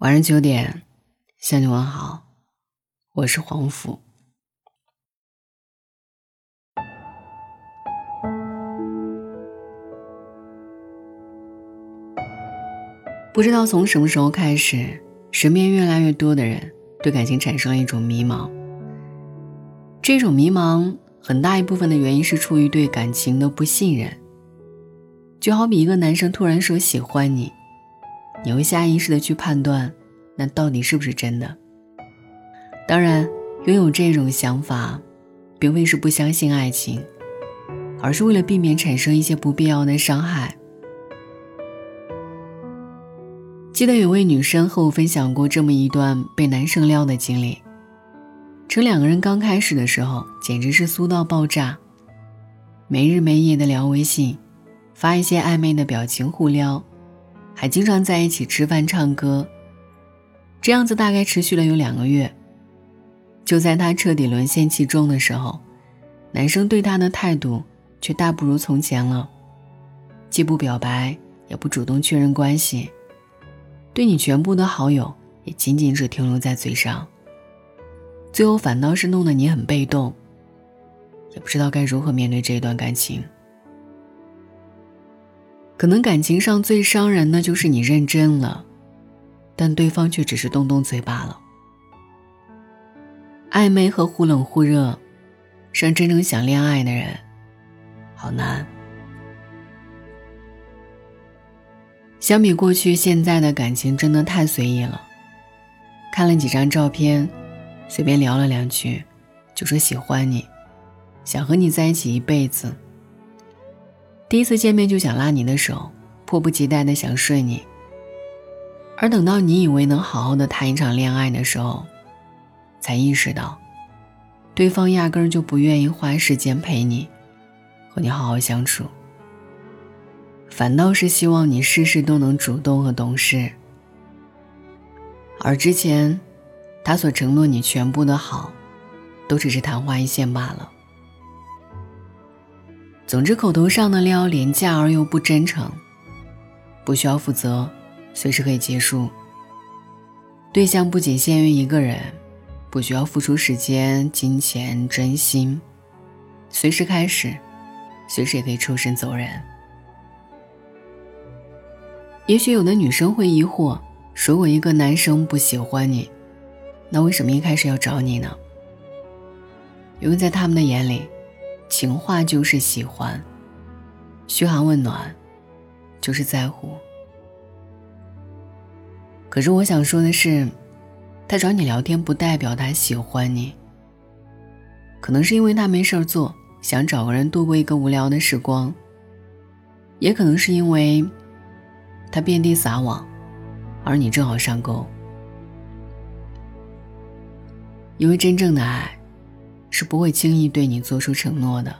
晚上九点，向你问好，我是黄甫。不知道从什么时候开始，身边越来越多的人对感情产生了一种迷茫。这种迷茫很大一部分的原因是出于对感情的不信任，就好比一个男生突然说喜欢你。你会下意识的去判断，那到底是不是真的？当然，拥有这种想法，并非是不相信爱情，而是为了避免产生一些不必要的伤害。记得有位女生和我分享过这么一段被男生撩的经历，这两个人刚开始的时候，简直是酥到爆炸，没日没夜的聊微信，发一些暧昧的表情互撩。还经常在一起吃饭、唱歌，这样子大概持续了有两个月。就在他彻底沦陷其中的时候，男生对他的态度却大不如从前了，既不表白，也不主动确认关系，对你全部的好友也仅仅只停留在嘴上。最后反倒是弄得你很被动，也不知道该如何面对这一段感情。可能感情上最伤人，的就是你认真了，但对方却只是动动嘴巴了。暧昧和忽冷忽热，让真正想恋爱的人好难。相比过去，现在的感情真的太随意了。看了几张照片，随便聊了两句，就说喜欢你，想和你在一起一辈子。第一次见面就想拉你的手，迫不及待的想睡你。而等到你以为能好好的谈一场恋爱的时候，才意识到，对方压根就不愿意花时间陪你，和你好好相处，反倒是希望你事事都能主动和懂事。而之前，他所承诺你全部的好，都只是昙花一现罢了。总之，口头上的撩廉价而又不真诚，不需要负责，随时可以结束。对象不仅限于一个人，不需要付出时间、金钱、真心，随时开始，随时也可以抽身走人。也许有的女生会疑惑：，如果一个男生不喜欢你，那为什么一开始要找你呢？因为在他们的眼里。情话就是喜欢，嘘寒问暖，就是在乎。可是我想说的是，他找你聊天不代表他喜欢你。可能是因为他没事儿做，想找个人度过一个无聊的时光；，也可能是因为他遍地撒网，而你正好上钩。因为真正的爱。是不会轻易对你做出承诺的，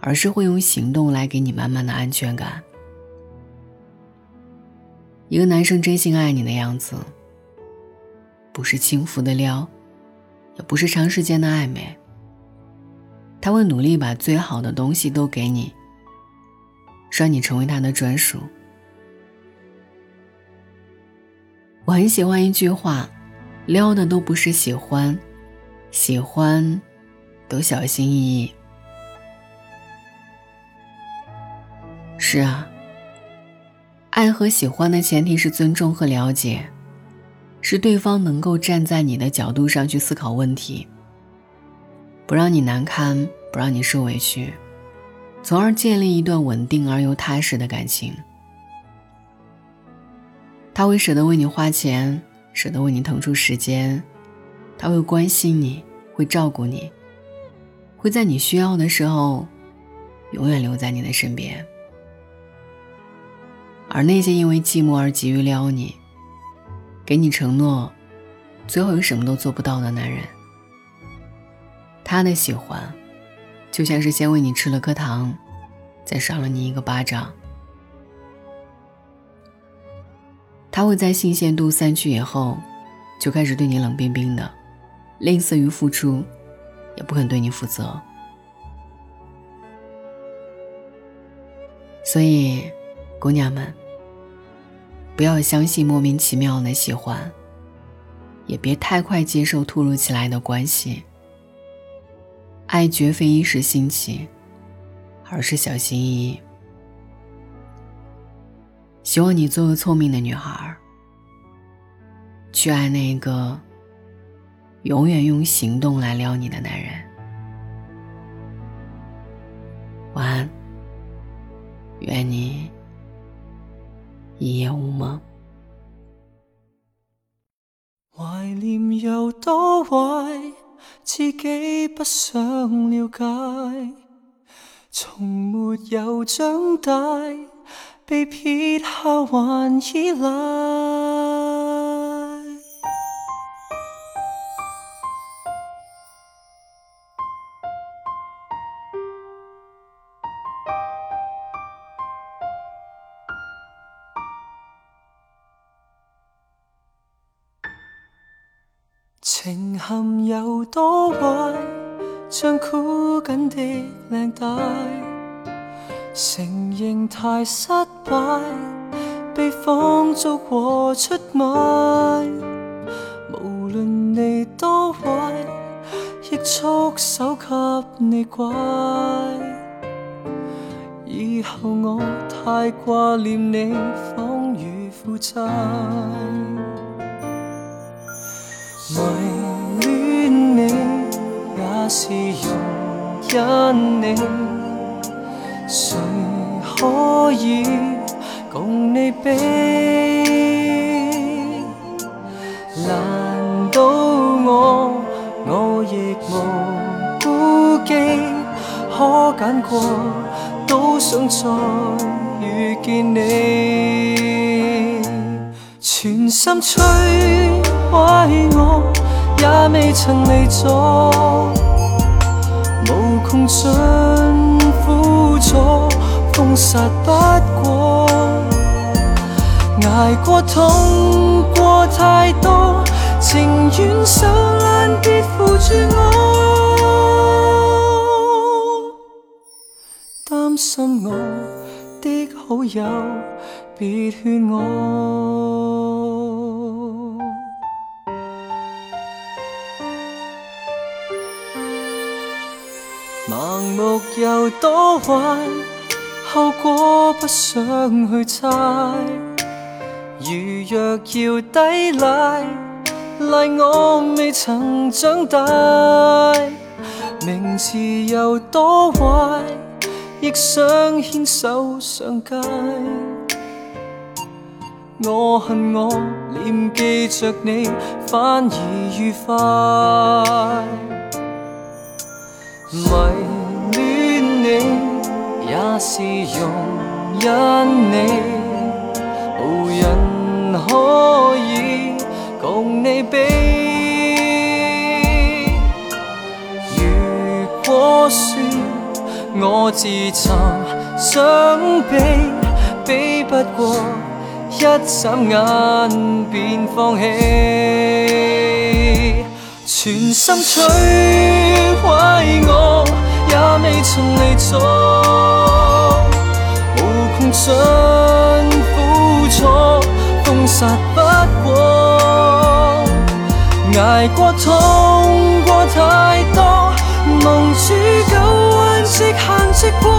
而是会用行动来给你满满的安全感。一个男生真心爱你的样子，不是轻浮的撩，也不是长时间的暧昧。他会努力把最好的东西都给你，让你成为他的专属。我很喜欢一句话：“撩的都不是喜欢。”喜欢，都小心翼翼。是啊，爱和喜欢的前提是尊重和了解，是对方能够站在你的角度上去思考问题，不让你难堪，不让你受委屈，从而建立一段稳定而又踏实的感情。他会舍得为你花钱，舍得为你腾出时间。他会关心你，会照顾你，会在你需要的时候永远留在你的身边。而那些因为寂寞而急于撩你、给你承诺，最后又什么都做不到的男人，他的喜欢就像是先喂你吃了颗糖，再赏了你一个巴掌。他会在新鲜度散去以后，就开始对你冷冰冰的。吝啬于付出，也不肯对你负责，所以，姑娘们，不要相信莫名其妙的喜欢，也别太快接受突如其来的关系。爱绝非一时兴起，而是小心翼翼。希望你做个聪明的女孩，去爱那个。永远用行动来撩你的男人晚安愿你一夜无梦怀念有多坏自己不想了解从没有长大被撇下还依赖情陷有多坏，像箍紧的领带。承认太失败，被放逐和出卖。无论你多坏，亦束手给你怪。以后我太挂念你，仿如负债。迷恋你也是容忍你，谁可以共你比？难道我我亦无顾忌？可拣过都想再遇见你，全心摧毁。也未曾离座，无穷尽苦楚，风沙不过，挨过痛过太多，情愿受难，别扶住我。担心我的好友，别劝我。有多坏，后果不想去猜。如若要抵赖，赖我未曾长大。名字有多坏，亦想牵手上街。我恨我念记着你，反而愉快。是容，忍你无人可以共你比。如果说我自寻伤悲，比不过一眨眼便放弃，全心摧毁我也未曾离座。想苦楚，痛殺不過，捱過痛過太多，夢處旧彎直行直过。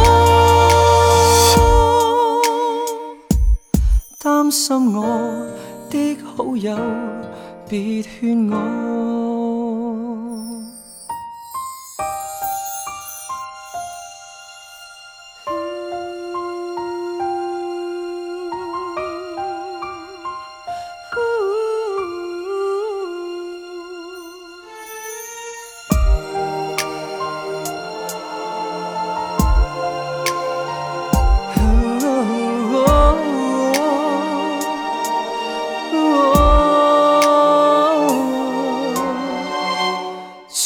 擔心我的好友，別勸我。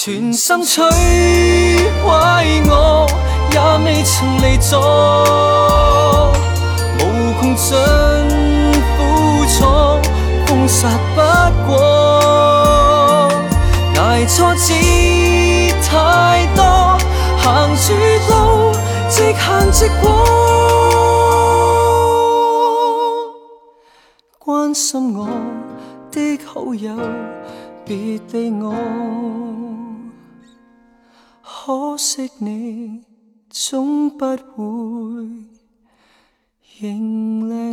全心摧毀我，也未曾離座，無窮盡苦楚，封殺不過，挨挫折太多，行住路直行直過，關心我的好友。别对我可惜你总不会认领。